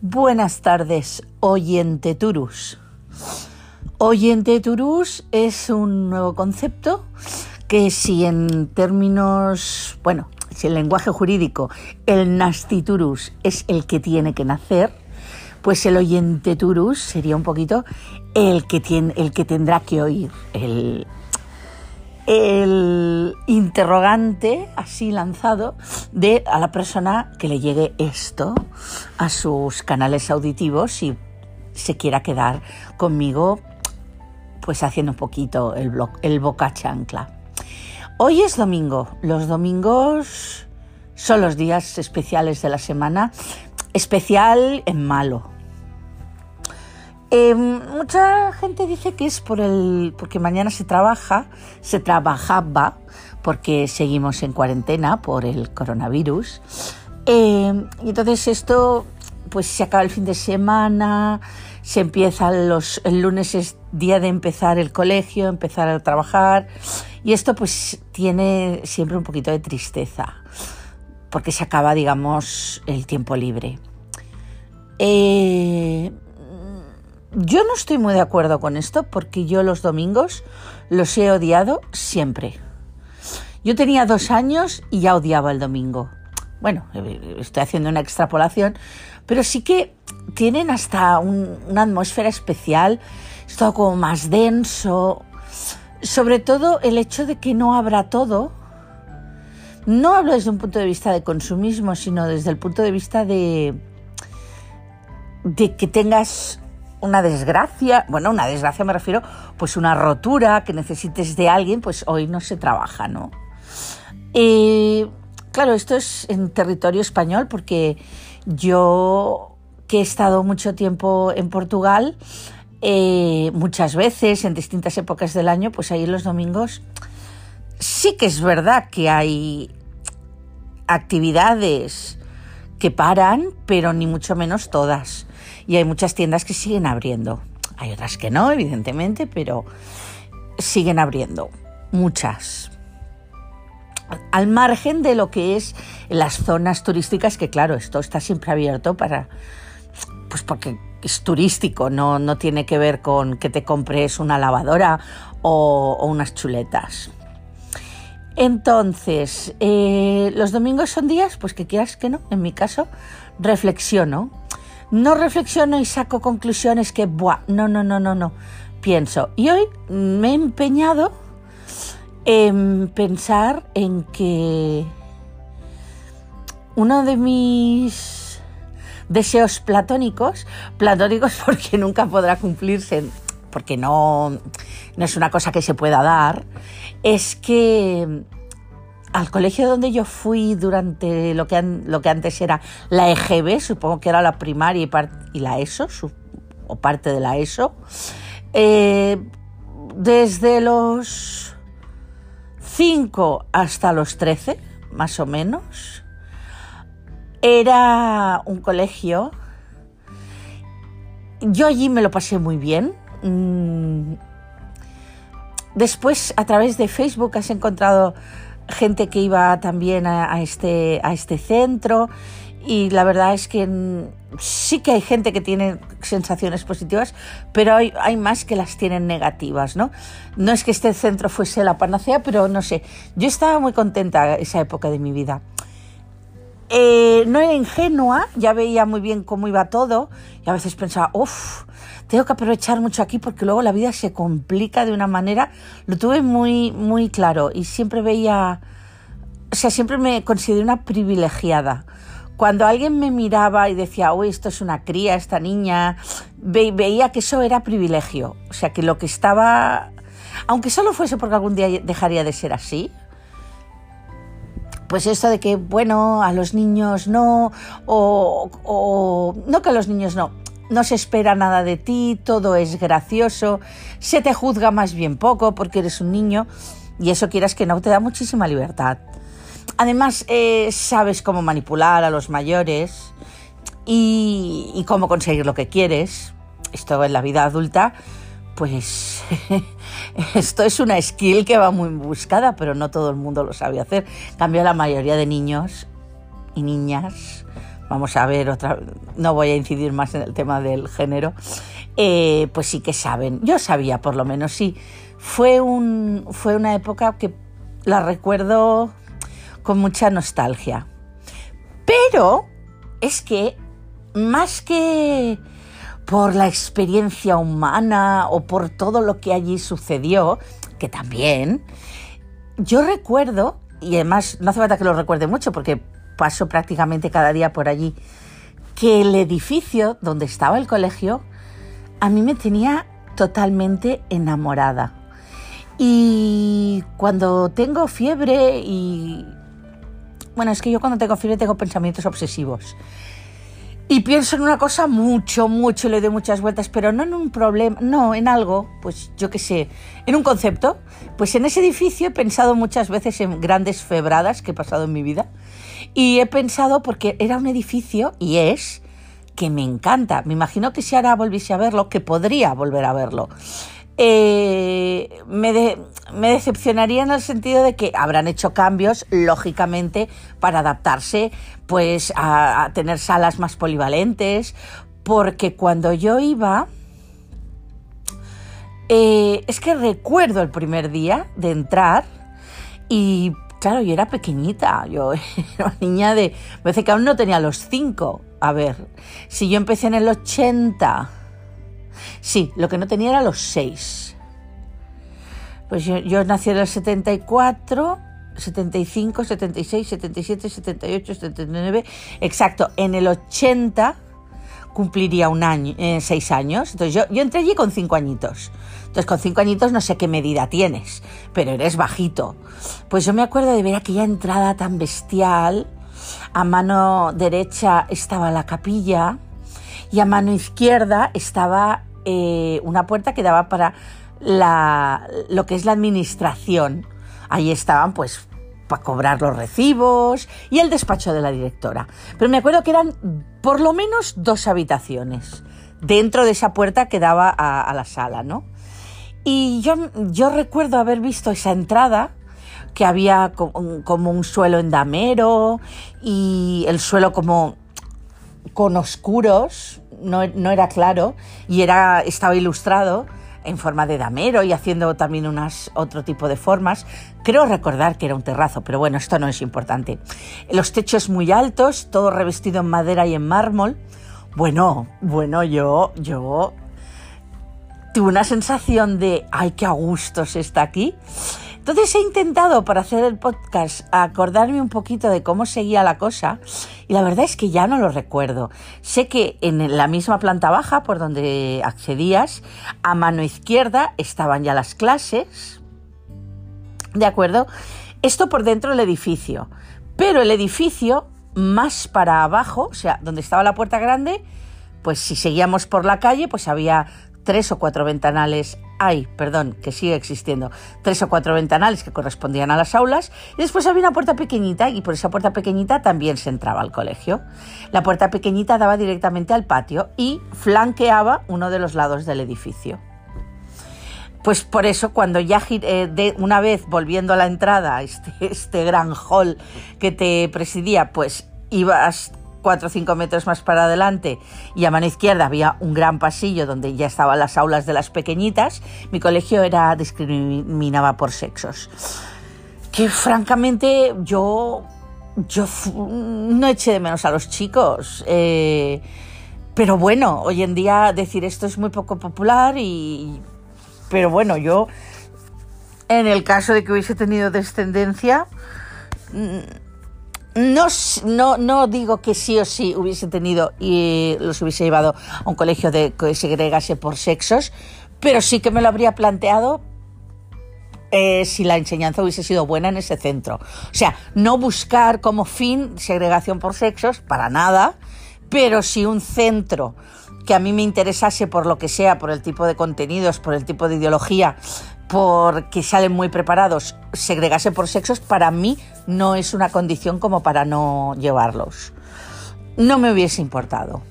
Buenas tardes, oyente Turus. Oyente Turus es un nuevo concepto que si en términos, bueno, si en lenguaje jurídico el nastiturus es el que tiene que nacer, pues el oyente turus sería un poquito el que, tiene, el que tendrá que oír, el, el interrogante así lanzado de a la persona que le llegue esto a sus canales auditivos y se quiera quedar conmigo pues haciendo un poquito el, el boca chancla. Hoy es domingo. Los domingos son los días especiales de la semana. Especial en malo. Eh, mucha gente dice que es por el, porque mañana se trabaja, se trabajaba, porque seguimos en cuarentena por el coronavirus. Eh, y entonces esto, pues se acaba el fin de semana, se empieza los, el lunes es día de empezar el colegio, empezar a trabajar, y esto pues tiene siempre un poquito de tristeza, porque se acaba, digamos, el tiempo libre. Eh, yo no estoy muy de acuerdo con esto porque yo los domingos los he odiado siempre. Yo tenía dos años y ya odiaba el domingo. Bueno, estoy haciendo una extrapolación, pero sí que tienen hasta una atmósfera especial, es todo como más denso. Sobre todo el hecho de que no habrá todo. No hablo desde un punto de vista de consumismo, sino desde el punto de vista de, de que tengas una desgracia, bueno, una desgracia me refiero, pues una rotura que necesites de alguien, pues hoy no se trabaja, ¿no? Eh, claro, esto es en territorio español porque yo que he estado mucho tiempo en Portugal, eh, muchas veces en distintas épocas del año, pues ahí los domingos sí que es verdad que hay actividades que paran, pero ni mucho menos todas y hay muchas tiendas que siguen abriendo. Hay otras que no, evidentemente, pero siguen abriendo. Muchas. Al margen de lo que es las zonas turísticas, que claro, esto está siempre abierto para. Pues porque es turístico, no, no tiene que ver con que te compres una lavadora o, unas chuletas. Entonces, eh, los domingos son días, pues que quieras que no, en mi caso, reflexiono no reflexiono y saco conclusiones que, buah, no, no, no, no, no. Pienso. Y hoy me he empeñado en pensar en que uno de mis deseos platónicos, platónicos porque nunca podrá cumplirse, porque no, no es una cosa que se pueda dar, es que al colegio donde yo fui durante lo que, lo que antes era la EGB, supongo que era la primaria y, la ESO, o parte de la ESO, eh, desde los 5 hasta los 13, más o menos, era un colegio. Yo allí me lo pasé muy bien. Mm, después, a través de Facebook, has encontrado gente que iba también a, este, a este centro y la verdad es que sí que hay gente que tiene sensaciones positivas, pero hay, hay, más que las tienen negativas, ¿no? No es que este centro fuese la panacea, pero no sé, yo estaba muy contenta esa época de mi vida. Eh, no era ingenua, ya veía muy bien cómo iba todo y a veces pensaba, uff, tengo que aprovechar mucho aquí porque luego la vida se complica de una manera. Lo tuve muy, muy claro y siempre veía, o sea, siempre me consideré una privilegiada. Cuando alguien me miraba y decía, uy, esto es una cría, esta niña, veía que eso era privilegio. O sea, que lo que estaba, aunque solo fuese porque algún día dejaría de ser así, pues esto de que, bueno, a los niños no, o, o, no que a los niños no, no se espera nada de ti, todo es gracioso, se te juzga más bien poco porque eres un niño y eso quieras que no te da muchísima libertad. Además, eh, sabes cómo manipular a los mayores y, y cómo conseguir lo que quieres. Esto en la vida adulta, pues esto es una skill que va muy buscada, pero no todo el mundo lo sabe hacer. En cambio, la mayoría de niños y niñas, vamos a ver otra, no voy a incidir más en el tema del género, eh, pues sí que saben. Yo sabía, por lo menos, sí. Fue, un, fue una época que la recuerdo con mucha nostalgia. Pero es que más que por la experiencia humana o por todo lo que allí sucedió, que también, yo recuerdo, y además no hace falta que lo recuerde mucho porque paso prácticamente cada día por allí, que el edificio donde estaba el colegio a mí me tenía totalmente enamorada. Y cuando tengo fiebre y... Bueno, es que yo cuando tengo fiebre tengo pensamientos obsesivos. Y pienso en una cosa mucho, mucho, le doy muchas vueltas, pero no en un problema, no, en algo, pues yo qué sé, en un concepto. Pues en ese edificio he pensado muchas veces en grandes febradas que he pasado en mi vida. Y he pensado porque era un edificio, y es, que me encanta. Me imagino que si ahora volviese a verlo, que podría volver a verlo. Eh, me, decepcionaría en el sentido de que habrán hecho cambios, lógicamente, para adaptarse pues, a, tener salas más polivalentes, porque cuando yo iba, eh, es que recuerdo el primer día de entrar y claro, yo era pequeñita, yo era niña de, me parece que aún no tenía los cinco. A ver, si yo empecé en el 80 Sí, lo que no tenía era los seis. Pues yo, nací en el 74, 75, 76, 77, 78, 79. Exacto, en el 80 cumpliría un año, eh, seis años. Entonces yo, yo entré allí con cinco añitos. Entonces con cinco añitos no sé qué medida tienes, pero eres bajito. Pues yo me acuerdo de ver aquella entrada tan bestial. A mano derecha estaba la capilla y a mano izquierda estaba eh, una puerta que daba para lo que es la administración. Ahí estaban pues para cobrar los recibos y el despacho de la directora. Pero me acuerdo que eran por lo menos dos habitaciones dentro de esa puerta que daba a, la sala, ¿no? Y yo, yo recuerdo haber visto esa entrada que había como un suelo en damero y el suelo como con oscuros, no, era claro y era, estaba ilustrado en forma de damero y haciendo también unas, otro tipo de formas. Creo recordar que era un terrazo, pero bueno, esto no es importante. Los techos muy altos, todo revestido en madera y en mármol. Bueno, bueno, yo, yo tuve una sensación de, ay, qué a gusto se está aquí. Entonces he intentado para hacer el podcast acordarme un poquito de cómo seguía la cosa y la verdad es que ya no lo recuerdo. Sé que en la misma planta baja por donde accedías, a mano izquierda estaban ya las clases, ¿de acuerdo? Esto por dentro del edificio, pero el edificio más para abajo, o sea, donde estaba la puerta grande, pues si seguíamos por la calle, pues había tres o cuatro ventanales hay, perdón, que sigue existiendo, tres o cuatro ventanales que correspondían a las aulas y después había una puerta pequeñita y por esa puerta pequeñita también se entraba al colegio. La puerta pequeñita daba directamente al patio y flanqueaba uno de los lados del edificio. Pues por eso cuando ya eh, de una vez volviendo a la entrada, este, este gran hall que te presidía, pues ibas 4 o 5 metros más para adelante y a mano izquierda había un gran pasillo donde ya estaban las aulas de las pequeñitas, mi colegio era discriminaba por sexos. Que francamente yo, yo no eché de menos a los chicos. Eh, pero bueno, hoy en día decir esto es muy poco popular y... Pero bueno, yo, en el caso de que hubiese tenido descendencia, no, no, no digo que sí o sí hubiese tenido y los hubiese llevado a un colegio de que segregase por sexos, pero sí que me lo habría planteado eh, si la enseñanza hubiese sido buena en ese centro. O sea, no buscar como fin segregación por sexos, para nada, pero si un centro que a mí me interesase por lo que sea, por el tipo de contenidos, por el tipo de ideología, porque salen muy preparados, segregase por sexos, para mí no es una condición como para no llevarlos. No me hubiese importado.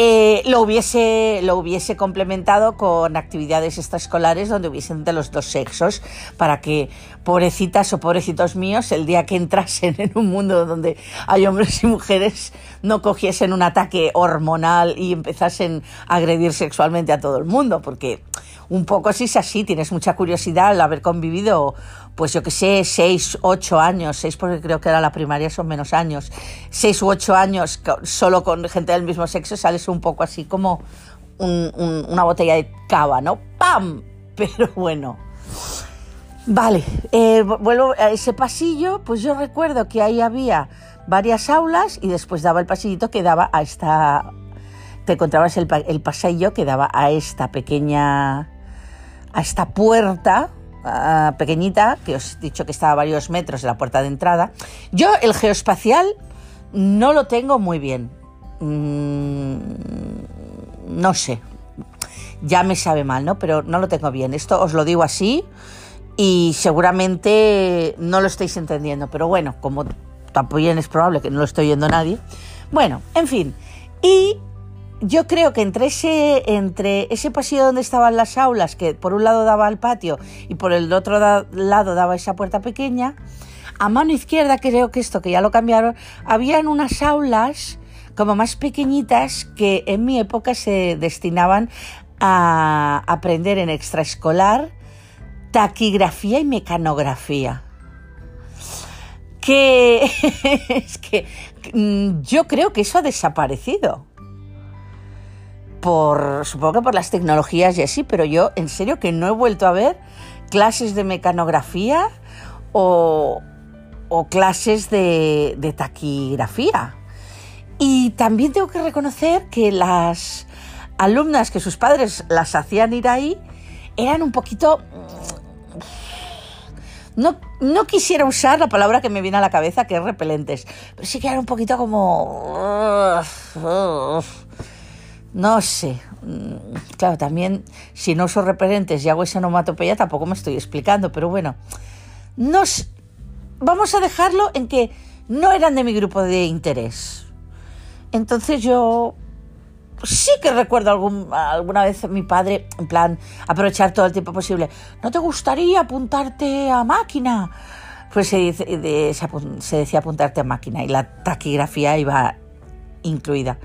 eh, lo, hubiese, lo hubiese complementado con actividades extraescolares donde hubiesen de los dos sexos, para que pobrecitas o pobrecitos míos, el día que entrasen en un mundo donde hay hombres y mujeres, no cogiesen un ataque hormonal y empezasen a agredir sexualmente a todo el mundo, porque un poco si es así, tienes mucha curiosidad al haber convivido pues yo que sé, seis, ocho años, seis porque creo que era la primaria son menos años, seis u ocho años solo con gente del mismo sexo, sales un poco así como una botella de cava, ¿no? ¡Pam! Pero bueno. Vale, eh, vuelvo a ese pasillo, pues yo recuerdo que ahí había varias aulas y después daba el pasillito que daba a esta... Te encontrabas el, el pasillo que daba a esta pequeña... a esta puerta pequeñita, que os he dicho que estaba a varios metros de la puerta de entrada. Yo el geoespacial no lo tengo muy bien. Mm, no sé. Ya me sabe mal, ¿no? Pero no lo tengo bien. Esto os lo digo así y seguramente no lo estáis entendiendo. Pero bueno, como tampoco es probable que no lo esté oyendo nadie. Bueno, en fin. Y yo creo que entre ese, entre ese pasillo donde estaban las aulas, que por un lado daba al patio y por el otro lado daba esa puerta pequeña, a mano izquierda, creo que esto que ya lo cambiaron, habían unas aulas como más pequeñitas que en mi época se destinaban a aprender en extraescolar taquigrafía y mecanografía. Que es que mm, yo creo que eso ha desaparecido por, supongo que por las tecnologías y así, pero yo en serio que no he vuelto a ver clases de mecanografía o, clases de, taquigrafía. Y también tengo que reconocer que las alumnas que sus padres las hacían ir ahí eran un poquito... No, no quisiera usar la palabra que me viene a la cabeza, que es repelentes, pero sí que eran un poquito como... No sé. Mm, claro, también si no uso repelentes y hago esa onomatopeya tampoco me estoy explicando, pero bueno. Nos, vamos a dejarlo en que no eran de mi grupo de interés. Entonces yo sí que recuerdo algún, alguna vez a mi padre, en plan, aprovechar todo el tiempo posible. ¿No te gustaría apuntarte a máquina? Pues se decía apuntarte a máquina y la taquigrafía iba incluida.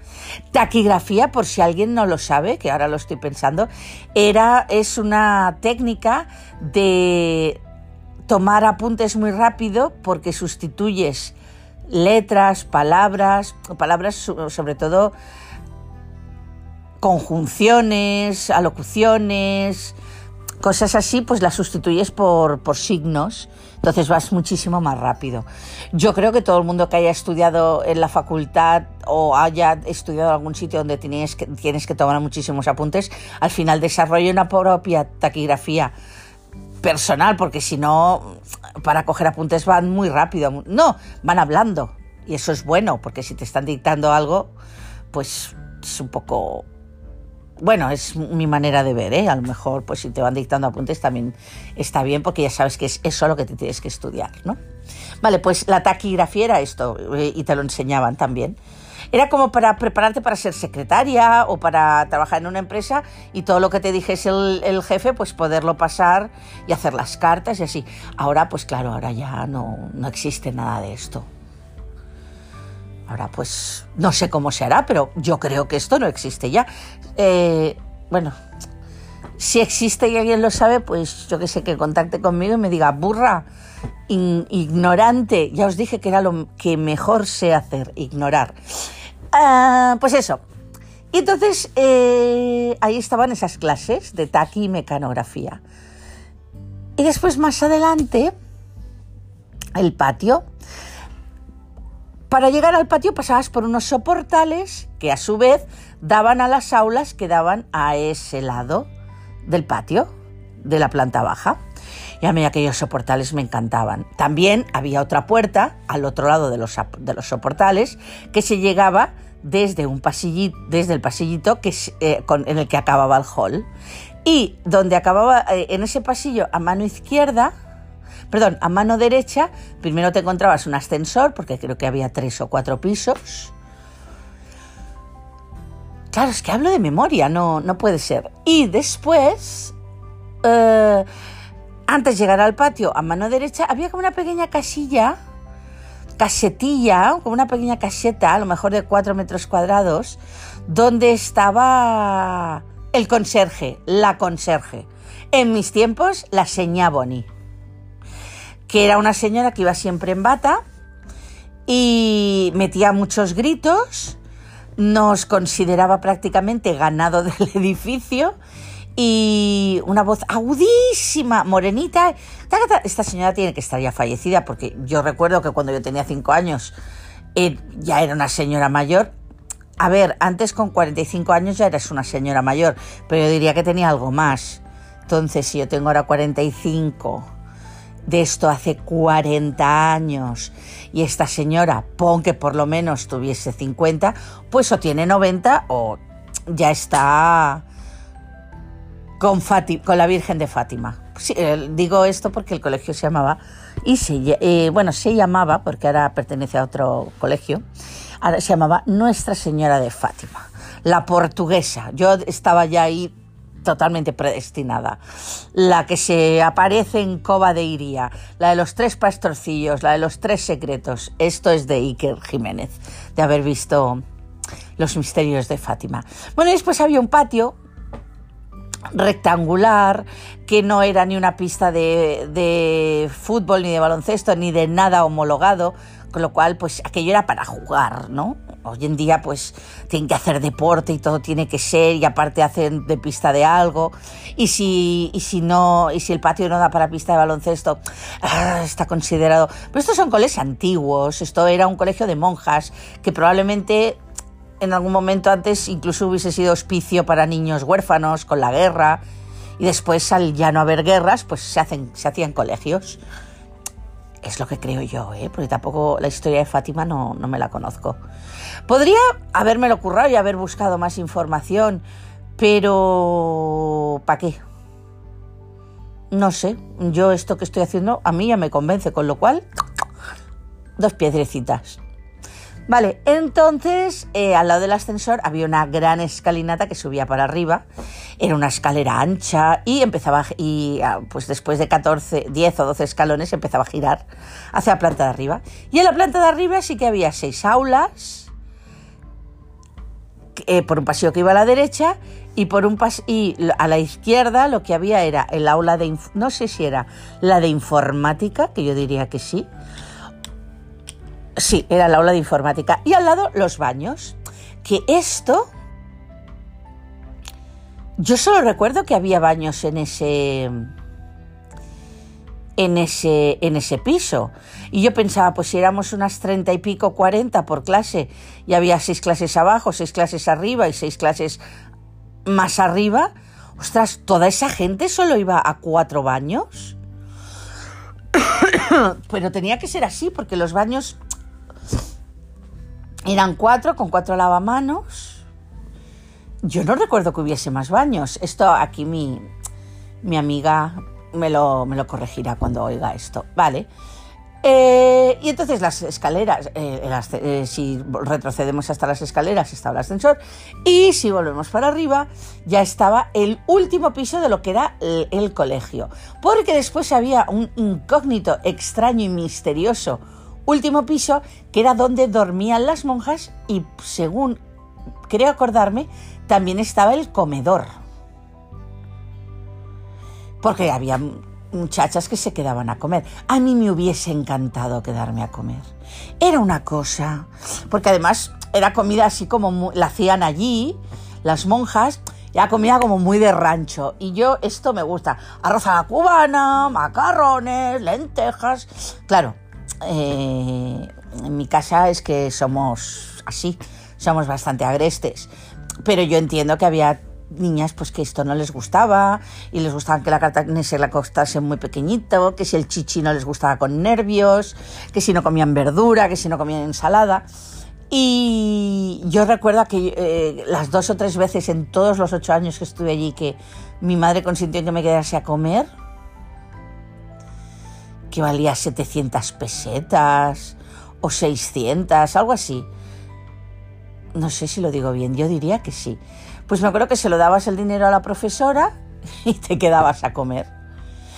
Taquigrafía, por si alguien no lo sabe, que ahora lo estoy pensando, era, es una técnica de tomar apuntes muy rápido porque sustituyes letras, palabras, palabras sobre todo conjunciones, alocuciones, cosas así, pues las sustituyes por, por signos entonces vas muchísimo más rápido. Yo creo que todo el mundo que haya estudiado en la facultad o haya estudiado en algún sitio donde tienes que, tienes que tomar muchísimos apuntes, al final desarrolla una propia taquigrafía personal, porque si no, para coger apuntes van muy rápido. No, van hablando. Y eso es bueno, porque si te están dictando algo, pues es un poco bueno, es mi manera de ver, ¿eh? A lo mejor, pues si te van dictando apuntes también está bien porque ya sabes que es eso lo que te tienes que estudiar, ¿no? Vale, pues la taquigrafía era esto eh, y te lo enseñaban también. Era como para prepararte para ser secretaria o para trabajar en una empresa y todo lo que te dijese el, el, jefe, pues poderlo pasar y hacer las cartas y así. Ahora, pues claro, ahora ya no, no existe nada de esto. Ahora, pues no sé cómo se hará, pero yo creo que esto no existe ya. Eh, bueno, si existe y alguien lo sabe, pues yo que sé, que contacte conmigo y me diga, burra, ignorante. Ya os dije que era lo que mejor sé hacer, ignorar. Ah, pues eso. Y entonces eh, ahí estaban esas clases de taqui y mecanografía. Y después más adelante, el patio. Para llegar al patio pasabas por unos soportales que a su vez daban a las aulas que daban a ese lado del patio, de la planta baja. Y a mí aquellos soportales me encantaban. También había otra puerta al otro lado de los, de los soportales que se llegaba desde, un pasillito, desde el pasillito que, eh, en el que acababa el hall. Y donde acababa, eh, en ese pasillo a mano izquierda, perdón, a mano derecha, primero te encontrabas un ascensor, porque creo que había tres o cuatro pisos. Claro, es que hablo de memoria, no, no puede ser. Y después, eh, antes de llegar al patio, a mano derecha, había como una pequeña casilla, casetilla, como una pequeña caseta, a lo mejor de cuatro metros cuadrados, donde estaba el conserje, la conserje. En mis tiempos, la señá Bonnie, que era una señora que iba siempre en bata y metía muchos gritos nos consideraba prácticamente ganado del edificio y una voz agudísima, morenita. Esta señora tiene que estar ya fallecida porque yo recuerdo que cuando yo tenía cinco años eh, ya era una señora mayor. A ver, antes con 45 años ya eras una señora mayor, pero yo diría que tenía algo más. Entonces, si yo tengo ahora 45 de esto hace 40 años y esta señora, pon que por lo menos tuviese 50, pues o tiene 90 o ya está con, con la Virgen de Fátima. Eh, digo esto porque el colegio se llamaba, y se, eh, bueno, se llamaba, porque ahora pertenece a otro colegio, ahora se llamaba Nuestra Señora de Fátima, la portuguesa. Yo estaba ya ahí totalmente predestinada. La que se aparece en Cova de Iría, la de los tres pastorcillos, la de los tres secretos. Esto es de Iker Jiménez, de haber visto los misterios de Fátima. Bueno, y después había un patio rectangular que no era ni una pista de, de fútbol ni de baloncesto ni de nada homologado con lo cual pues aquello era para jugar, ¿no? Hoy en día pues tienen que hacer deporte y todo tiene que ser y aparte hacen de pista de algo. Y si, y si no y si el patio no da para pista de baloncesto ah, está considerado. Pero estos son colegios antiguos. Esto era un colegio de monjas que probablemente en algún momento antes incluso hubiese sido hospicio para niños huérfanos con la guerra. Y después al ya no haber guerras pues se hacen se hacían colegios es lo que creo yo, ¿eh? porque tampoco la historia de Fátima no, no me la conozco. Podría habérmelo currado y haber buscado más información, pero ¿para qué? No sé, yo esto que estoy haciendo a mí ya me convence, con lo cual, dos piedrecitas. Vale, entonces eh, al lado del ascensor había una gran escalinata que subía para arriba. Era una escalera ancha y empezaba, y ah, pues después de 14, 10 o 12 escalones empezaba a girar hacia la planta de arriba. Y en la planta de arriba sí que había seis aulas, eh, por un pasillo que iba a la derecha y por un pas y a la izquierda lo que había era el aula de no sé si era la de informática que yo diría que sí Sí, era la aula de informática. Y al lado los baños. Que esto... Yo solo recuerdo que había baños en ese... En ese, en ese piso. Y yo pensaba, pues si éramos unas treinta y pico, cuarenta por clase, y había seis clases abajo, seis clases arriba y seis clases más arriba, ostras, toda esa gente solo iba a cuatro baños. Pero tenía que ser así, porque los baños eran cuatro, con cuatro lavamanos. Yo no recuerdo que hubiese más baños. Esto aquí mi, mi amiga me lo, me lo corregirá cuando oiga esto. Vale. Eh, y entonces las escaleras, eh, eh, si retrocedemos hasta las escaleras estaba el ascensor y si volvemos para arriba ya estaba el último piso de lo que era el, el colegio. Porque después había un incógnito extraño y misterioso último piso, que era donde dormían las monjas y según creo acordarme, también estaba el comedor. Porque había muchachas que se quedaban a comer. A mí me hubiese encantado quedarme a comer. Era una cosa, porque además era comida así como la hacían allí, las monjas, era comida como muy de rancho. Y yo esto me gusta. Arroz a la cubana, macarrones, lentejas. Claro, eh, en mi casa es que somos así, somos bastante agrestes. Pero yo entiendo que había niñas pues que esto no les gustaba y les gustaba que la carne se la costase muy pequeñito, que si el chichi no les gustaba con nervios, que si no comían verdura, que si no comían ensalada. Y yo recuerdo que eh, las dos o tres veces en todos los ocho años que estuve allí que mi madre consintió en que me quedase a comer, que valía 700 pesetas o 600, algo así. No sé si lo digo bien, yo diría que sí. Pues me acuerdo que se lo dabas el dinero a la profesora y te quedabas a comer.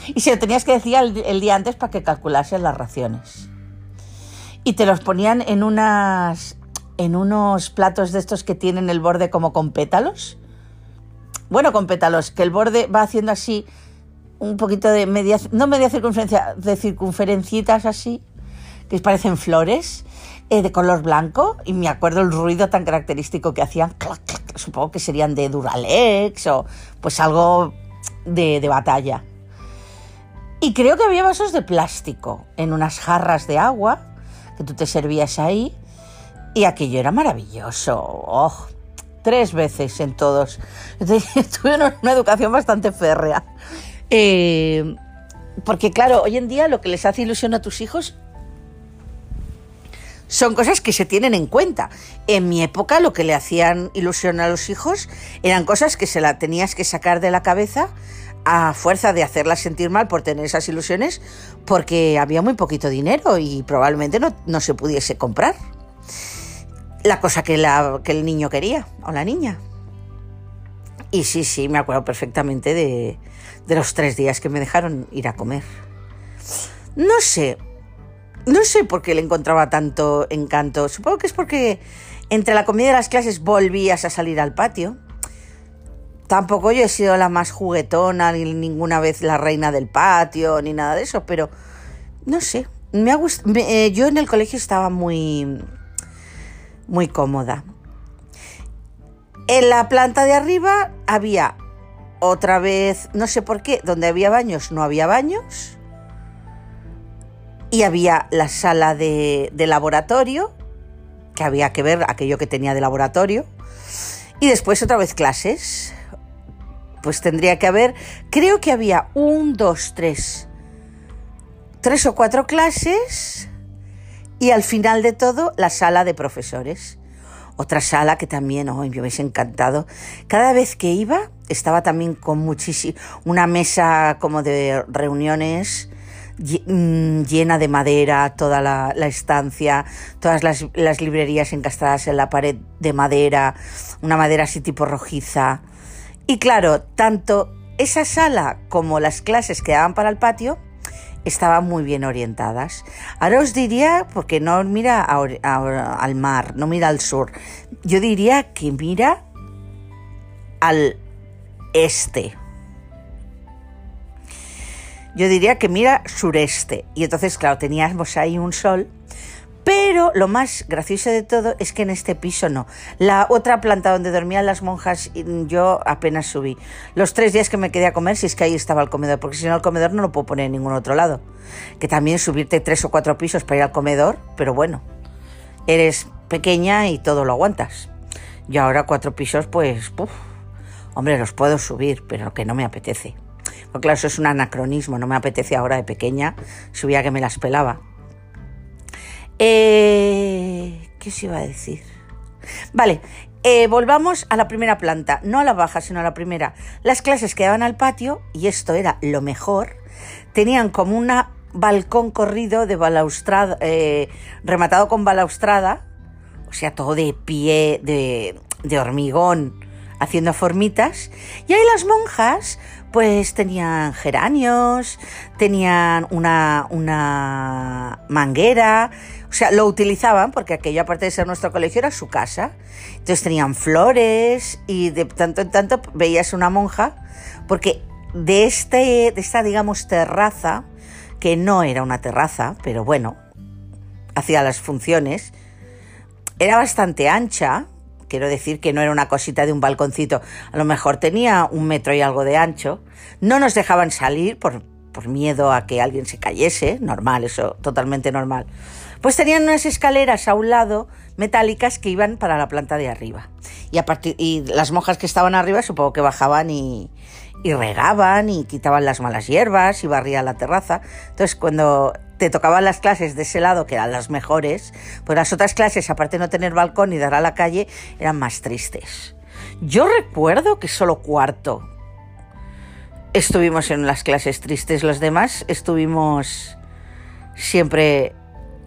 Y se lo tenías que decir el, día antes para que calculases las raciones. Y te los ponían en unas en unos platos de estos que tienen el borde como con pétalos. Bueno, con pétalos, que el borde va haciendo así un poquito de media, no media circunferencia, de circunferencitas así, que parecen flores, eh, de color blanco, y me acuerdo el ruido tan característico que hacían, supongo que serían de Duralex o pues algo de, de batalla. Y creo que había vasos de plástico en unas jarras de agua que tú te servías ahí y aquello era maravilloso. Oh, tres veces en todos. Tuve una, educación bastante férrea. Eh, porque claro, hoy en día lo que les hace ilusión a tus hijos son cosas que se tienen en cuenta. En mi época lo que le hacían ilusión a los hijos eran cosas que se la tenías que sacar de la cabeza a fuerza de hacerlas sentir mal por tener esas ilusiones porque había muy poquito dinero y probablemente no, se pudiese comprar la cosa que, la, que el niño quería o la niña. Y sí, sí, me acuerdo perfectamente de, de los tres días que me dejaron ir a comer. No sé, no sé por qué le encontraba tanto encanto. Supongo que es porque entre la comida y las clases volvías a salir al patio. Tampoco yo he sido la más juguetona, ni ninguna vez la reina del patio, ni nada de eso, pero no sé. Me ha eh, yo en el colegio estaba muy, muy cómoda. En la planta de arriba había otra vez, no sé por qué, donde había baños no había baños y había la sala de, laboratorio, que había que ver aquello que tenía de laboratorio, y después otra vez clases. Pues tendría que haber, creo que había un, dos, tres, tres o cuatro clases y al final de todo la sala de profesores. Otra sala que también, oh, me hubiese encantado. Cada vez que iba estaba también con muchísimo, una mesa como de reuniones Mm, llena de madera, toda la, estancia, todas las, las, librerías encastradas en la pared de madera, una madera así tipo rojiza. Y claro, tanto esa sala como las clases que daban para el patio estaban muy bien orientadas. Ahora os diría, porque no mira al mar, no mira al sur, yo diría que mira al este yo diría que mira sureste. Y entonces, claro, teníamos ahí un sol. Pero lo más gracioso de todo es que en este piso no. La otra planta donde dormían las monjas, yo apenas subí. Los tres días que me quedé a comer, si es que ahí estaba el comedor, porque si no el comedor no lo puedo poner en ningún otro lado. Que también subirte tres o cuatro pisos para ir al comedor, pero bueno, eres pequeña y todo lo aguantas. Y ahora cuatro pisos, pues, hombre, los puedo subir, pero que no me apetece claro, eso es un anacronismo, no me apetece ahora de pequeña, subía que me las pelaba. Eh, ¿Qué se iba a decir? Vale, eh, volvamos a la primera planta, no a la baja, sino a la primera. Las clases quedaban al patio, y esto era lo mejor, tenían como un balcón corrido de balaustrada, eh, rematado con balaustrada, o sea, todo de pie, de, de hormigón, haciendo formitas, y ahí las monjas pues tenían geranios, tenían una, una manguera, o sea, lo utilizaban porque aquello, aparte de ser nuestro colegio, era su casa. Entonces tenían flores y de tanto en tanto veías una monja, porque de, este, de esta, digamos, terraza, que no era una terraza, pero bueno, hacía las funciones, era bastante ancha, quiero decir que no era una cosita de un balconcito, a lo mejor tenía un metro y algo de ancho, no nos dejaban salir por, por miedo a que alguien se cayese, normal, eso totalmente normal. Pues tenían unas escaleras a un lado metálicas que iban para la planta de arriba. Y, a y las monjas que estaban arriba supongo que bajaban y, y regaban y quitaban las malas hierbas y barrían la terraza. Entonces cuando te tocaban las clases de ese lado, que eran las mejores, pues las otras clases, aparte de no tener balcón y dar a la calle, eran más tristes. Yo recuerdo que solo cuarto estuvimos en las clases tristes, los demás estuvimos siempre,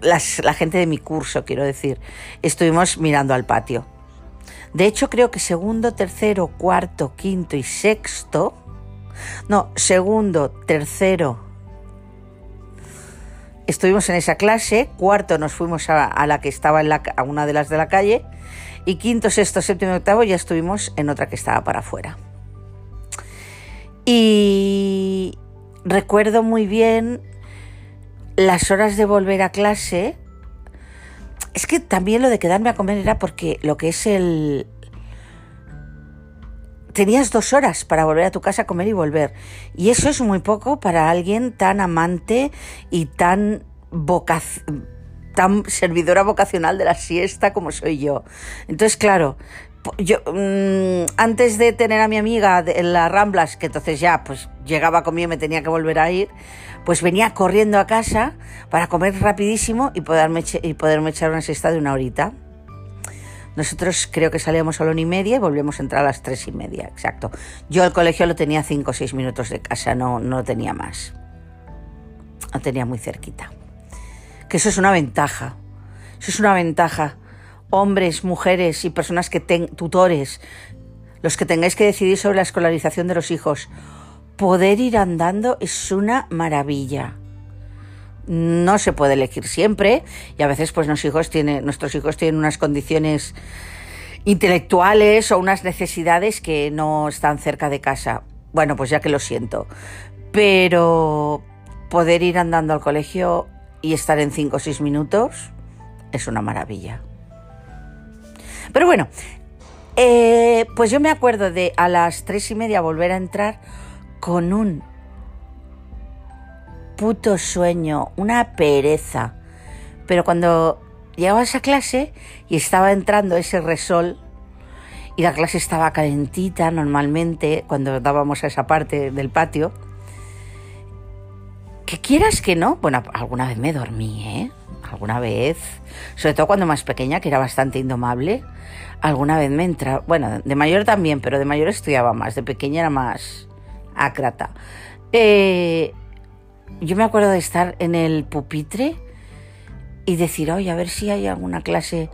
la gente de mi curso, quiero decir, estuvimos mirando al patio. De hecho, creo que segundo, tercero, cuarto, quinto y sexto. No, segundo, tercero. Estuvimos en esa clase. Cuarto nos fuimos a, la que estaba en la, a una de las de la calle. Y quinto, sexto, séptimo y octavo ya estuvimos en otra que estaba para afuera. Y recuerdo muy bien las horas de volver a clase. Es que también lo de quedarme a comer era porque lo que es el... Tenías dos horas para volver a tu casa a comer y volver. Y eso es muy poco para alguien tan amante y tan tan servidora vocacional de la siesta como soy yo. Entonces, claro, yo mm, antes de tener a mi amiga en las Ramblas, que entonces ya pues llegaba conmigo y me tenía que volver a ir, pues venía corriendo a casa para comer rapidísimo y poderme, y poderme echar una siesta de una horita. Nosotros creo que salíamos a la una y media y volvíamos a entrar a las tres y media, exacto. Yo el colegio lo tenía cinco o seis minutos de casa, no, no tenía más. Lo tenía muy cerquita. Que eso es una ventaja. Eso es una ventaja hombres, mujeres y personas que tengan tutores, los que tengáis que decidir sobre la escolarización de los hijos, poder ir andando es una maravilla. No se puede elegir siempre y a veces pues nuestros hijos tienen, unas condiciones intelectuales o unas necesidades que no están cerca de casa. Bueno, pues ya que lo siento. Pero poder ir andando al colegio y estar en 5 o 6 minutos es una maravilla. Pero bueno, eh, pues yo me acuerdo de a las tres y media volver a entrar con un puto sueño, una pereza. Pero cuando llegaba a esa clase y estaba entrando ese resol y la clase estaba calentita normalmente cuando dábamos a esa parte del patio, que quieras que no, bueno, alguna vez me dormí, ¿eh? Alguna vez, sobre todo cuando más pequeña, que era bastante indomable, alguna vez me entra, bueno, de mayor también, pero de mayor estudiaba más, de pequeña era más ácrata. Eh, yo me acuerdo de estar en el pupitre y decir, oye, a ver si hay alguna clase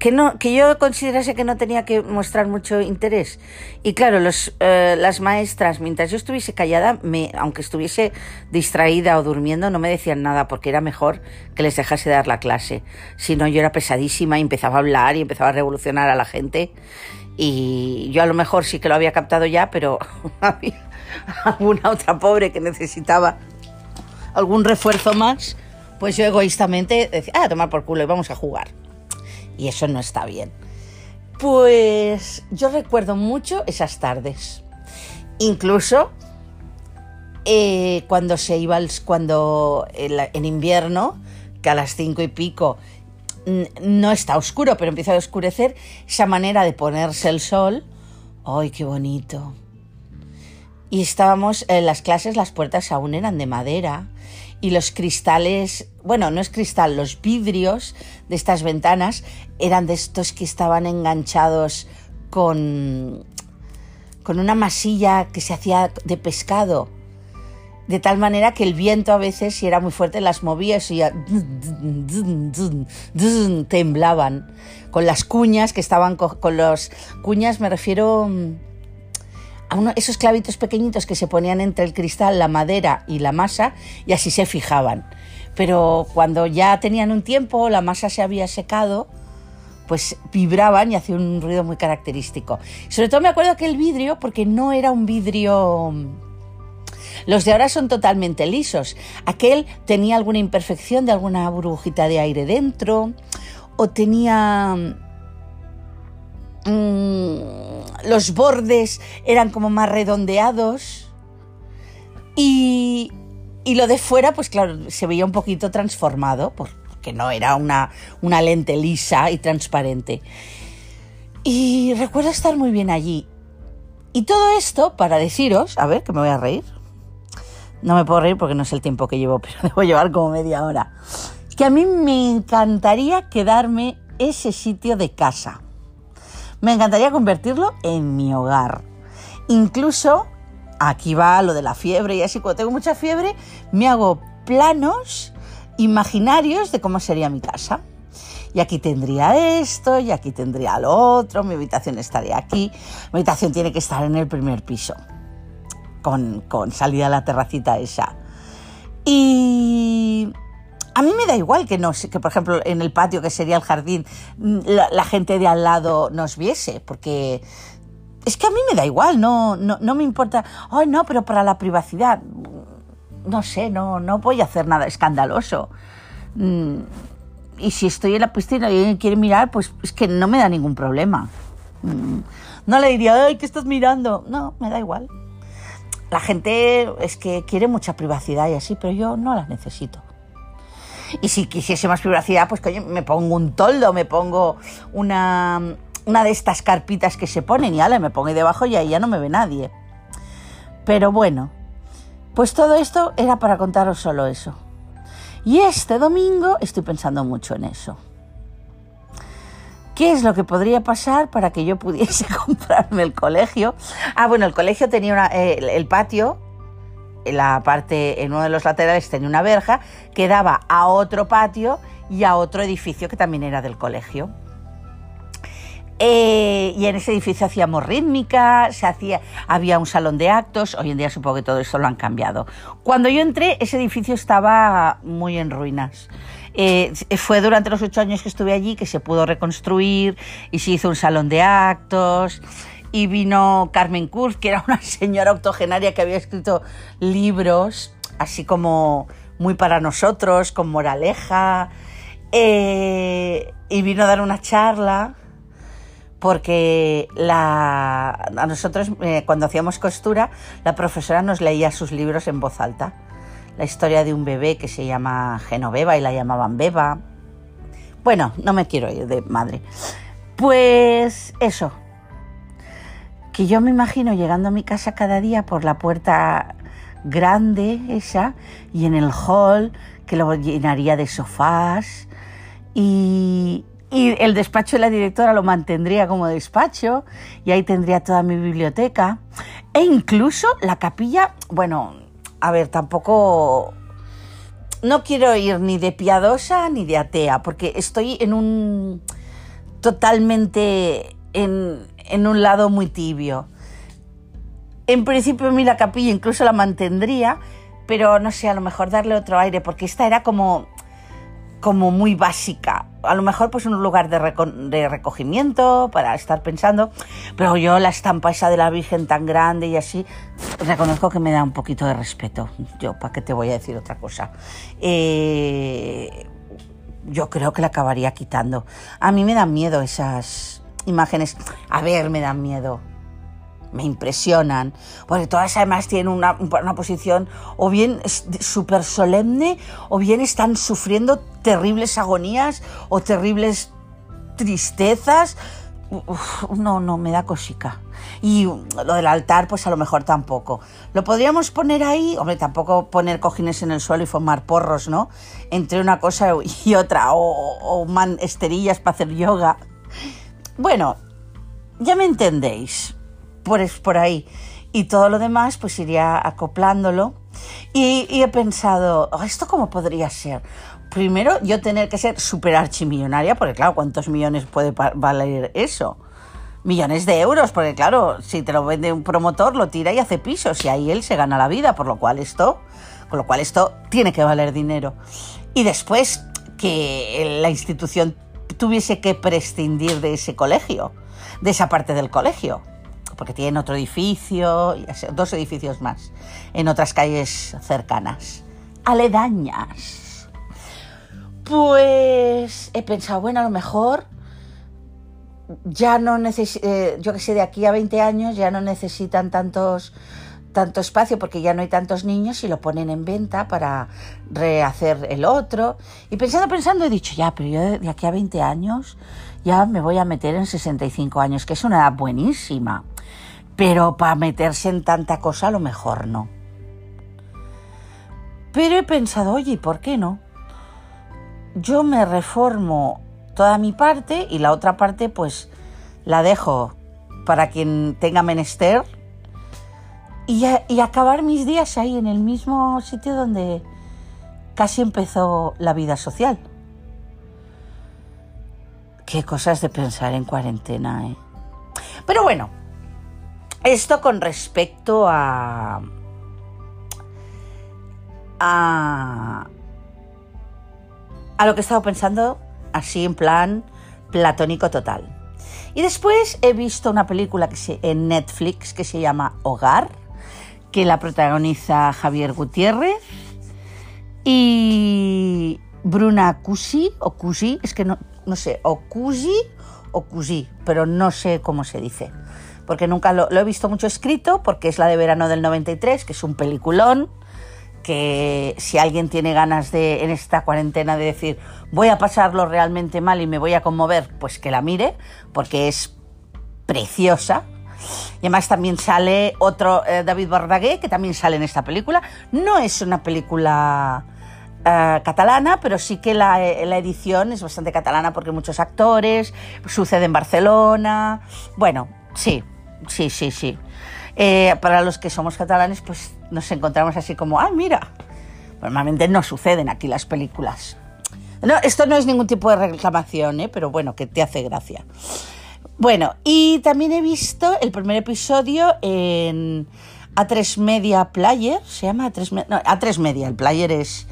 que, no, que yo considerase que no tenía que mostrar mucho interés. Y claro, los, eh, las maestras, mientras yo estuviese callada, me, aunque estuviese distraída o durmiendo, no me decían nada porque era mejor que les dejase dar la clase. Si no, yo era pesadísima y empezaba a hablar y empezaba a revolucionar a la gente. Y yo a lo mejor sí que lo había captado ya, pero alguna otra pobre que necesitaba algún refuerzo más, pues yo egoístamente decía, ah, tomar por culo y vamos a jugar y eso no está bien. Pues yo recuerdo mucho esas tardes. Incluso eh, cuando se iba, cuando en invierno, que a las cinco y pico no está oscuro, pero empieza a oscurecer, esa manera de ponerse el sol, ¡ay, qué bonito! Y estábamos en las clases, las puertas aún eran de madera y los cristales, bueno, no es cristal, los vidrios de estas ventanas eran de estos que estaban enganchados con, con una masilla que se hacía de pescado. De tal manera que el viento a veces, si era muy fuerte, las movía y ya temblaban. Con las cuñas que estaban con los cuñas, me refiero a esos clavitos pequeñitos que se ponían entre el cristal, la madera y la masa y así se fijaban. Pero cuando ya tenían un tiempo, la masa se había secado, pues vibraban y hacían un ruido muy característico. Sobre todo me acuerdo que el vidrio, porque no era un vidrio... Los de ahora son totalmente lisos. Aquel tenía alguna imperfección de alguna burbujita de aire dentro o tenía Mm, los bordes eran como más redondeados y, lo de fuera, pues claro, se veía un poquito transformado, porque no era una, una lente lisa y transparente. Y recuerdo estar muy bien allí. Y todo esto para deciros, a ver, que me voy a reír. No me puedo reír porque no es el tiempo que llevo, pero debo llevar como media hora. Que a mí me encantaría quedarme ese sitio de casa. Me encantaría convertirlo en mi hogar. Incluso, aquí va lo de la fiebre y así, cuando tengo mucha fiebre, me hago planos imaginarios de cómo sería mi casa. y aquí tendría esto, y aquí tendría lo otro, mi habitación estaría aquí, mi habitación tiene que estar en el primer piso, con, con salida a la terracita esa. Y a mí me da igual que, no, que, por ejemplo, en el patio, que sería el jardín, la, gente de al lado nos viese, porque es que a mí me da igual, no, no, me importa, ay no, pero para la privacidad, no sé, no, no voy a hacer nada escandaloso. Mm, y si estoy en la piscina y alguien quiere mirar, pues es que no me da ningún problema. Mm, no le diría, ay, ¿qué estás mirando? No, me da igual. La gente es que quiere mucha privacidad y así, pero yo no la necesito. Y si quisiese más privacidad, pues coño, me pongo un toldo, me pongo una, una de estas carpitas que se ponen y ala, me pongo ahí debajo y ahí ya no me ve nadie. Pero bueno, pues todo esto era para contaros solo eso. Y este domingo estoy pensando mucho en eso. ¿Qué es lo que podría pasar para que yo pudiese comprarme el colegio? Ah, bueno, el colegio tenía eh, el patio, la parte, en uno de los laterales tenía una verja que daba a otro patio y a otro edificio que también era del colegio. Eh, y en ese edificio hacíamos rítmica, se hacía, había un salón de actos, hoy en día supongo que todo esto lo han cambiado. Cuando yo entré, ese edificio estaba muy en ruinas. Eh, fue durante los ocho años que estuve allí que se pudo reconstruir y se hizo un salón de actos y vino Carmen Kurz, que era una señora octogenaria que había escrito libros, así como muy para nosotros, con moraleja, eh, y vino a dar una charla porque la, a nosotros eh, cuando hacíamos costura la profesora nos leía sus libros en voz alta. La historia de un bebé que se llama Genoveva y la llamaban Beba. Bueno, no me quiero ir de madre. Pues eso, que yo me imagino llegando a mi casa cada día por la puerta grande esa y en el hall que lo llenaría de sofás y, y el despacho de la directora lo mantendría como despacho y ahí tendría toda mi biblioteca. E incluso la capilla, bueno, a ver, tampoco... No quiero ir ni de piadosa ni de atea, porque estoy en un... totalmente en, en un lado muy tibio. En principio a mí la capilla incluso la mantendría, pero no sé, a lo mejor darle otro aire, porque esta era como como muy básica. A lo mejor pues un lugar de, recogimiento para estar pensando, pero yo la estampa esa de la Virgen tan grande y así, reconozco que me da un poquito de respeto. Yo, ¿para qué te voy a decir otra cosa? Eh, yo creo que la acabaría quitando. A mí me dan miedo esas imágenes. A ver, me dan miedo me impresionan, porque todas además tienen una, posición o bien súper solemne o bien están sufriendo terribles agonías o terribles tristezas. no, no, me da cosica. Y lo del altar, pues a lo mejor tampoco. Lo podríamos poner ahí, hombre, tampoco poner cojines en el suelo y formar porros, ¿no? Entre una cosa y otra, o, o man, esterillas para hacer yoga. Bueno, ya me entendéis por, por ahí. Y todo lo demás, pues iría acoplándolo. Y, he pensado, oh, ¿esto cómo podría ser? Primero, yo tener que ser súper archimillonaria, porque claro, ¿cuántos millones puede valer eso? Millones de euros, porque claro, si te lo vende un promotor, lo tira y hace pisos, y ahí él se gana la vida, por lo cual esto, con lo cual esto tiene que valer dinero. Y después, que la institución tuviese que prescindir de ese colegio, de esa parte del colegio porque tienen otro edificio, dos edificios más, en otras calles cercanas, aledañas. Pues he pensado, bueno, a lo mejor ya no necesitan, eh, yo que sé, de aquí a 20 años ya no necesitan tantos tanto espacio porque ya no hay tantos niños y lo ponen en venta para rehacer el otro. Y pensando, pensando, he dicho, ya, pero yo de aquí a 20 años ya me voy a meter en 65 años, que es una edad buenísima. Pero para meterse en tanta cosa a lo mejor no. Pero he pensado, oye, ¿por qué no? Yo me reformo toda mi parte y la otra parte pues la dejo para quien tenga menester y, acabar mis días ahí en el mismo sitio donde casi empezó la vida social. Qué cosas de pensar en cuarentena, ¿eh? Pero bueno, esto con respecto a... a... a lo que he estado pensando así en plan platónico total. Y después he visto una película que se, en Netflix que se llama Hogar, que la protagoniza Javier Gutiérrez y Bruna Cusi, o Cusi, es que no, no sé, o Cusi o Cusi, pero no sé cómo se dice. Porque nunca lo, lo he visto mucho escrito, porque es la de verano del 93, que es un peliculón, que si alguien tiene ganas de en esta cuarentena de decir voy a pasarlo realmente mal y me voy a conmover, pues que la mire, porque es preciosa. Y además también sale otro eh, David Bardagué, que también sale en esta película. No es una película eh, catalana, pero sí que la, eh, la, edición es bastante catalana porque muchos actores, sucede en Barcelona. Bueno, sí, sí, sí, sí. Para los que somos catalanes, pues nos encontramos así como, ah, mira, normalmente no suceden aquí las películas. No, esto no es ningún tipo de reclamación, ¿eh? pero bueno, que te hace gracia. Bueno, y también he visto el primer episodio en A3 Media Player, se llama A3, no, A3 Media, el player es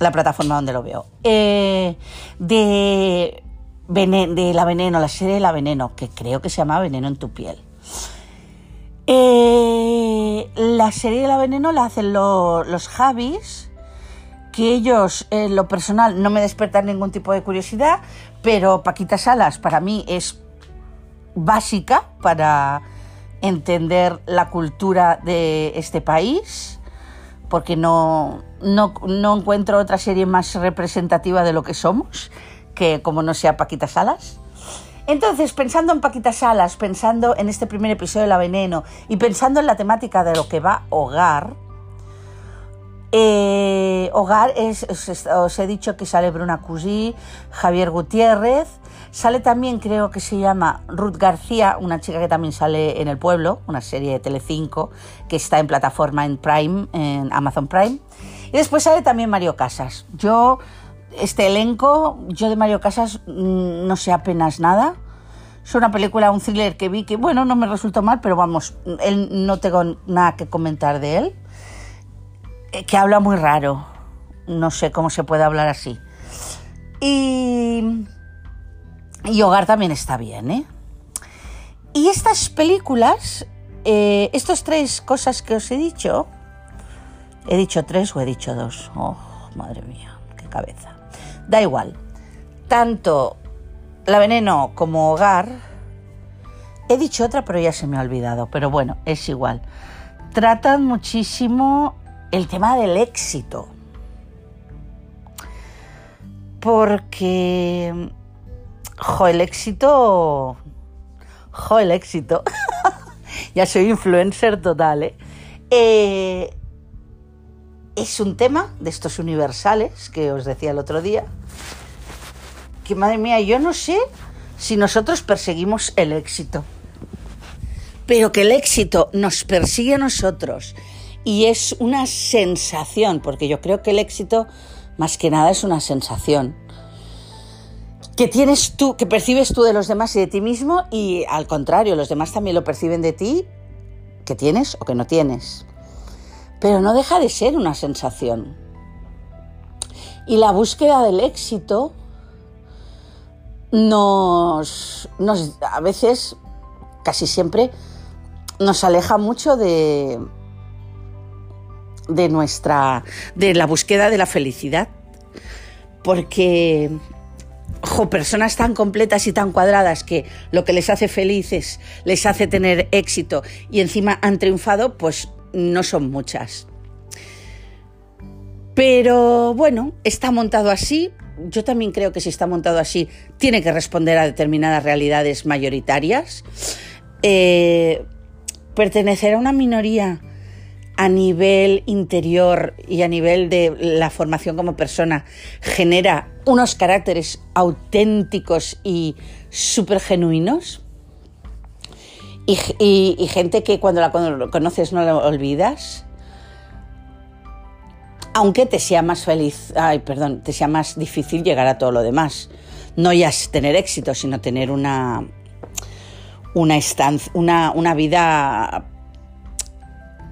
la plataforma donde lo veo, eh, de, La Veneno, la serie de La Veneno, que creo que se llama Veneno en tu piel. Eh, la serie de La Veneno la hacen lo, los Javis, que ellos en lo personal no me despertan ningún tipo de curiosidad, pero Paquita Salas para mí es básica para entender la cultura de este país, porque no, no, no encuentro otra serie más representativa de lo que somos que como no sea Paquita Salas. Entonces, pensando en Paquita Salas, pensando en este primer episodio de La Veneno y pensando en la temática de lo que va Hogar, eh, Hogar es, os, os, he dicho que sale Bruna Cusí, Javier Gutiérrez, sale también creo que se llama Ruth García, una chica que también sale en El Pueblo, una serie de Telecinco que está en plataforma en Prime, en Amazon Prime, y después sale también Mario Casas. Yo este elenco, yo de Mario Casas mm, no sé apenas nada. Es una película, un thriller que vi que, bueno, no me resultó mal, pero vamos, él, no tengo nada que comentar de él. Eh, que habla muy raro. No sé cómo se puede hablar así. Y. Y Hogar también está bien, ¿eh? Y estas películas, eh, estas tres cosas que os he dicho, ¿he dicho tres o he dicho dos? Oh, madre mía, qué cabeza. Da igual. Tanto La Veneno como Hogar. He dicho otra, pero ya se me ha olvidado. Pero bueno, es igual. Tratan muchísimo el tema del éxito. Porque. Jo, el éxito. Jo, el éxito. ya soy influencer total, ¿eh? ¿eh? Es un tema de estos universales que os decía el otro día. Que madre mía, yo no sé si nosotros perseguimos el éxito. Pero que el éxito nos persigue a nosotros y es una sensación, porque yo creo que el éxito más que nada es una sensación que tienes tú, que percibes tú de los demás y de ti mismo y al contrario, los demás también lo perciben de ti que tienes o que no tienes. Pero no deja de ser una sensación. Y la búsqueda del éxito nos, nos a veces, casi siempre, nos aleja mucho de, de nuestra de la búsqueda de la felicidad porque ojo, personas tan completas y tan cuadradas que lo que les hace felices les hace tener éxito y encima han triunfado, pues no son muchas. Pero bueno, está montado así. Yo también creo que si está montado así, tiene que responder a determinadas realidades mayoritarias. Eh, pertenecer a una minoría a nivel interior y a nivel de la formación como persona genera unos caracteres auténticos y súper genuinos. Y, gente que cuando la conoces no la olvidas. Aunque te sea más feliz, ay, perdón, te sea más difícil llegar a todo lo demás. no ya tener éxito, sino tener una, una, una, una vida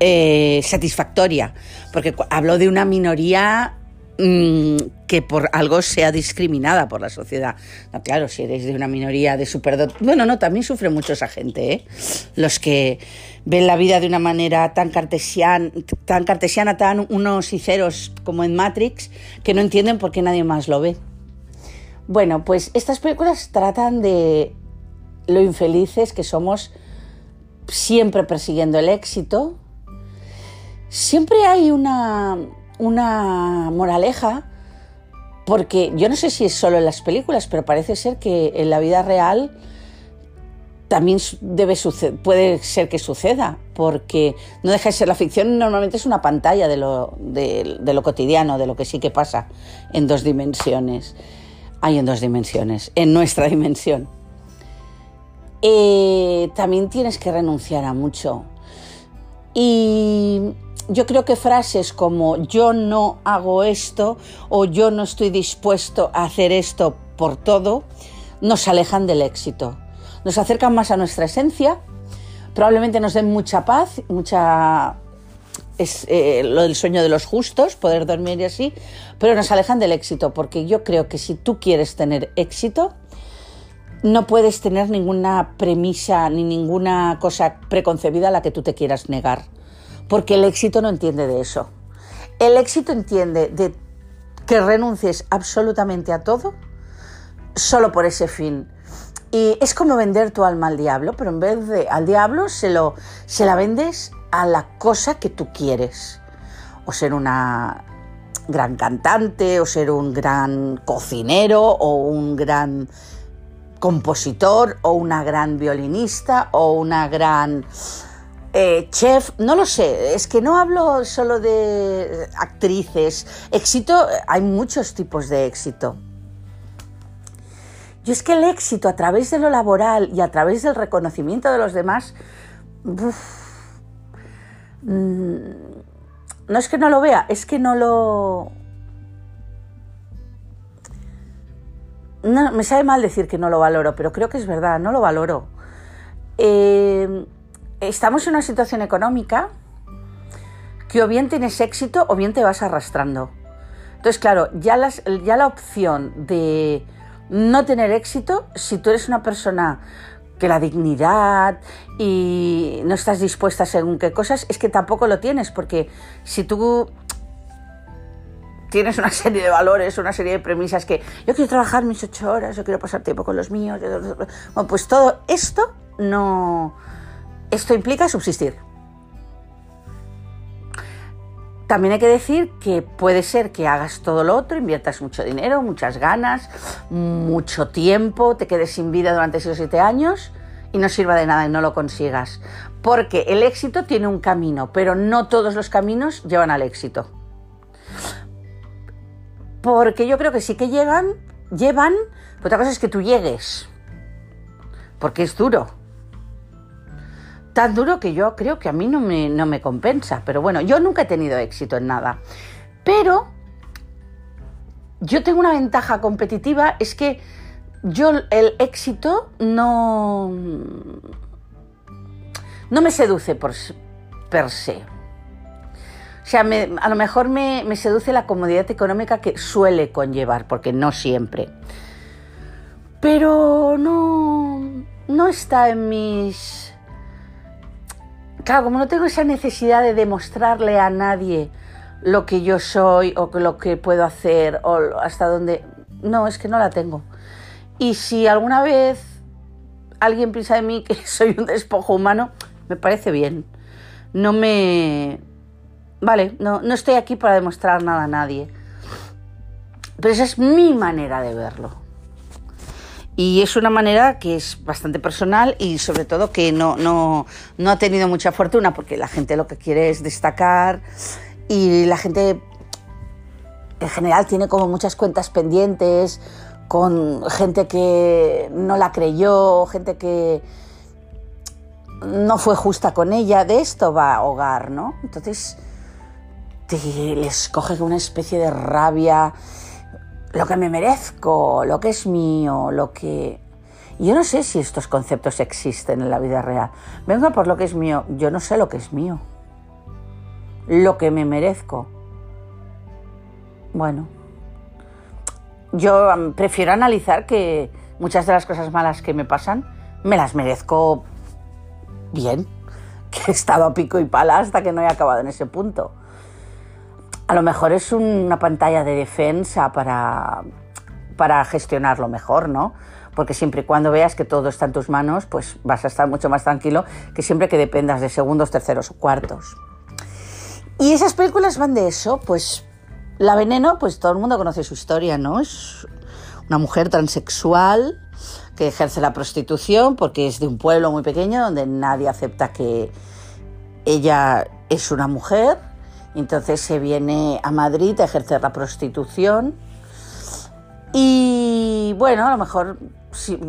eh, satisfactoria, porque hablo de una minoría mm, que por algo sea discriminada por la sociedad. claro, si eres de una minoría de superdot... Bueno, no, también sufre mucho esa gente, ¿eh? Los que ven la vida de una manera tan cartesiana, tan cartesiana, tan unos y ceros como en Matrix, que no entienden por qué nadie más lo ve. Bueno, pues estas películas tratan de lo infelices que somos siempre persiguiendo el éxito. Siempre hay una, una moraleja, porque yo no sé si es solo en las películas, pero parece ser que en la vida real también debe puede ser que suceda, porque no deja de ser la ficción, normalmente es una pantalla de lo, de lo cotidiano, de lo que sí que pasa en dos dimensiones. Hay en dos dimensiones, en nuestra dimensión. Eh, también tienes que renunciar a mucho. Y yo creo que frases como yo no hago esto o yo no estoy dispuesto a hacer esto por todo nos alejan del éxito. Nos acercan más a nuestra esencia, probablemente nos den mucha paz, mucha es eh, lo del sueño de los justos, poder dormir y así, pero nos alejan del éxito, porque yo creo que si tú quieres tener éxito, no puedes tener ninguna premisa ni ninguna cosa preconcebida a la que tú te quieras negar, porque el éxito no entiende de eso. El éxito entiende de que renuncies absolutamente a todo solo por ese fin. Y es como vender tu alma al diablo, pero en vez de al diablo se, lo, se la vendes a la cosa que tú quieres. O ser una gran cantante, o ser un gran cocinero, o un gran compositor, o una gran violinista, o una gran eh, chef, no lo sé, es que no hablo solo de actrices. Éxito, hay muchos tipos de éxito. Yo es que el éxito a través de lo laboral y a través del reconocimiento de los demás, mm, no es que no lo vea, es que no lo... No, me sabe mal decir que no lo valoro, pero creo que es verdad, no lo valoro. Eh, estamos en una situación económica que o bien tienes éxito o bien te vas arrastrando. Entonces, claro, ya, la opción de no tener éxito si tú eres una persona que la dignidad y no estás dispuesta a según qué cosas, es que tampoco lo tienes, porque si tú tienes una serie de valores, una serie de premisas que yo quiero trabajar mis ocho horas, yo quiero pasar tiempo con los míos, bueno, pues todo esto no, esto implica subsistir. También hay que decir que puede ser que hagas todo lo otro, inviertas mucho dinero, muchas ganas, mucho tiempo, te quedes sin vida durante esos siete años y no sirva de nada y no lo consigas. Porque el éxito tiene un camino, pero no todos los caminos llevan al éxito. Porque yo creo que sí que llegan, llevan, pero otra cosa es que tú llegues. Porque es duro tan duro que yo creo que a mí no me, no me compensa. Pero bueno, yo nunca he tenido éxito en nada. Pero yo tengo una ventaja competitiva, es que yo el éxito no, no me seduce por, per se. O sea, a lo mejor me, me, seduce la comodidad económica que suele conllevar, porque no siempre. Pero no, no está en mis claro, como no tengo esa necesidad de demostrarle a nadie lo que yo soy o lo que puedo hacer o hasta dónde... No, es que no la tengo. Y si alguna vez alguien piensa de mí que soy un despojo humano, me parece bien. No me... Vale, no, no estoy aquí para demostrar nada a nadie. Pero esa es mi manera de verlo. Y es una manera que es bastante personal y sobre todo que no, no, no ha tenido mucha fortuna porque la gente lo que quiere es destacar y la gente en general tiene como muchas cuentas pendientes con gente que no la creyó, gente que no fue justa con ella, de esto va a hogar, ¿no? Entonces te, les coge una especie de rabia lo que me merezco, lo que es mío, lo que... Yo no sé si estos conceptos existen en la vida real. Vengo por lo que es mío, yo no sé lo que es mío. Lo que me merezco. Bueno, yo prefiero analizar que muchas de las cosas malas que me pasan me las merezco bien, que he estado a pico y pala hasta que no he acabado en ese punto. A lo mejor es una pantalla de defensa para, para gestionarlo mejor, ¿no? Porque siempre y cuando veas que todo está en tus manos, pues vas a estar mucho más tranquilo que siempre que dependas de segundos, terceros o cuartos. Y esas películas van de eso, pues la Veneno, pues todo el mundo conoce su historia, ¿no? Es una mujer transexual que ejerce la prostitución porque es de un pueblo muy pequeño donde nadie acepta que ella es una mujer. Entonces se viene a Madrid a ejercer la prostitución. Y bueno, a lo mejor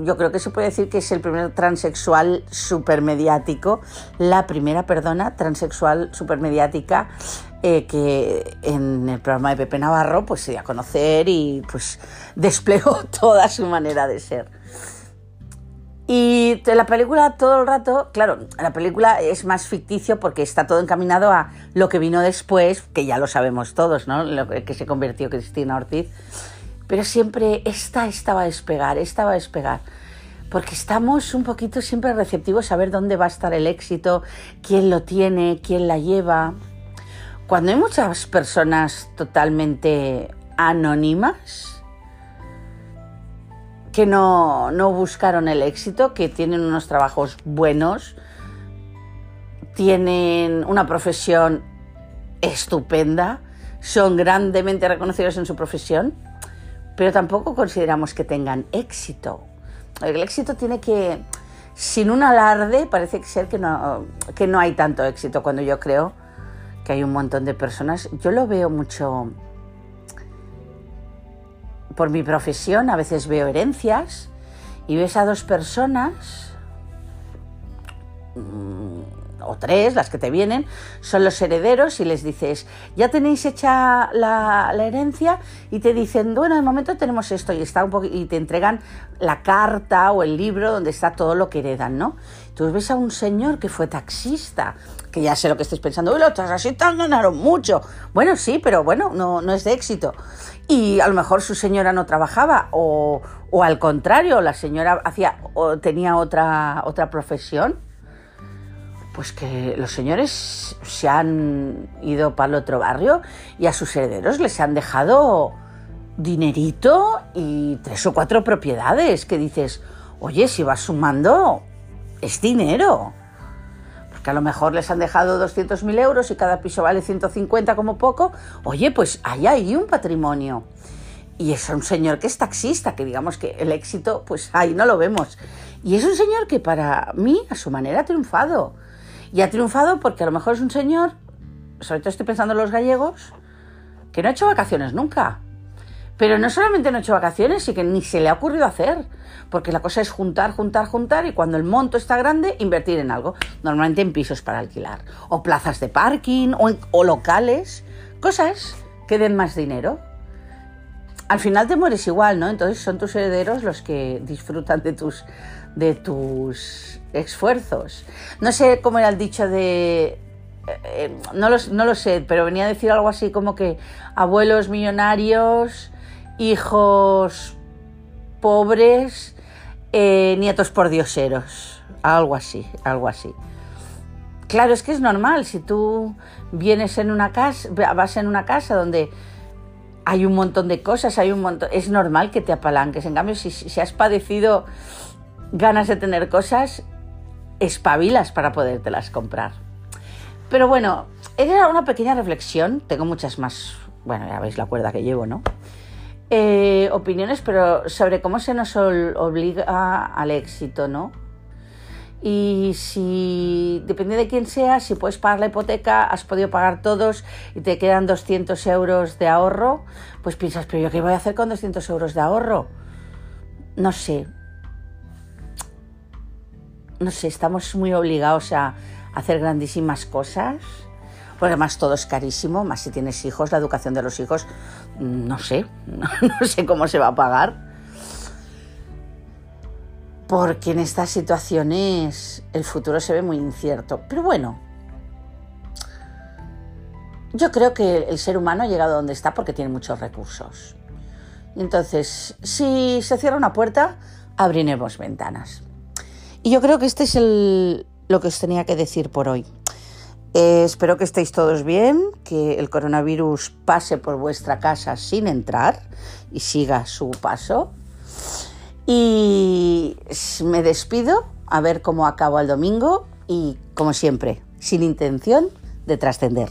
yo creo que se puede decir que es el primer transexual supermediático, la primera, perdona, transexual supermediática eh, que en el programa de Pepe Navarro pues se dio a conocer y pues desplegó toda su manera de ser. Y la película todo el rato, claro, la película es más ficticio porque está todo encaminado a lo que vino después, que ya lo sabemos todos, ¿no? Lo que se convirtió Cristina Ortiz. Pero siempre esta estaba a despegar, esta va a despegar. Porque estamos un poquito siempre receptivos a ver dónde va a estar el éxito, quién lo tiene, quién la lleva. Cuando hay muchas personas totalmente anónimas que no, buscaron el éxito, que tienen unos trabajos buenos, tienen una profesión estupenda, son grandemente reconocidos en su profesión, pero tampoco consideramos que tengan éxito. El éxito tiene que, sin un alarde, parece ser que no, que no hay tanto éxito cuando yo creo que hay un montón de personas. Yo lo veo mucho por mi profesión, a veces veo herencias y ves a dos personas mm, o tres, las que te vienen, son los herederos y les dices, ya tenéis hecha la, herencia y te dicen, bueno, de momento tenemos esto y, está un y te entregan la carta o el libro donde está todo lo que heredan, ¿no? Tú ves a un señor que fue taxista, que ya sé lo que estáis pensando, uy, los taxistas ganaron mucho. Bueno, sí, pero bueno, no, no es de éxito. Y a lo mejor su señora no trabajaba, o, o al contrario, la señora hacía, o tenía otra, otra profesión. Pues que los señores se han ido para el otro barrio y a sus herederos les han dejado dinerito y tres o cuatro propiedades que dices, oye, si vas sumando, es dinero. Porque a lo mejor les han dejado 200.000 euros y cada piso vale 150 como poco. Oye, pues ahí hay un patrimonio. Y es un señor que es taxista, que digamos que el éxito, pues ahí no lo vemos. Y es un señor que para mí, a su manera, ha triunfado. Y ha triunfado porque a lo mejor es un señor, sobre todo estoy pensando en los gallegos, que no ha hecho vacaciones nunca. Pero no solamente no ha hecho vacaciones, sino que ni se le ha ocurrido hacer. Porque la cosa es juntar, juntar, juntar y cuando el monto está grande, invertir en algo. Normalmente en pisos para alquilar. O plazas de parking o, locales. Cosas que den más dinero. Al final te mueres igual, ¿no? Entonces son tus herederos los que disfrutan de tus, de tus esfuerzos. No sé cómo era el dicho de eh, eh, no, no, lo, sé, pero venía a decir algo así como que abuelos millonarios hijos pobres, eh, nietos por dioseros, algo así, algo así. Claro, es que es normal, si tú vienes en una casa, vas en una casa donde hay un montón de cosas, hay un montón, es normal que te apalanques. En cambio, si, si has padecido ganas de tener cosas, espabilas para podértelas comprar. Pero bueno, era una pequeña reflexión, tengo muchas más, bueno, ya veis la cuerda que llevo, ¿no? Eh, opiniones, pero sobre cómo se nos obliga al éxito, ¿no? Y si, depende de quién sea, si puedes pagar la hipoteca, has podido pagar todos y te quedan 200 euros de ahorro, pues piensas, pero yo qué voy a hacer con 200 euros de ahorro? No sé. No sé, estamos muy obligados a hacer grandísimas cosas Porque además todo es carísimo, más si tienes hijos, la educación de los hijos, no sé, no sé cómo se va a pagar. Porque en estas situaciones el futuro se ve muy incierto. Pero bueno, yo creo que el ser humano ha llegado a donde está porque tiene muchos recursos. Entonces, si se cierra una puerta, abriremos ventanas. Y yo creo que este es lo que os tenía que decir por hoy. Eh, espero que estéis todos bien, que el coronavirus pase por vuestra casa sin entrar y siga su paso. Y me despido a ver cómo acabo el domingo y, como siempre, sin intención de trascender.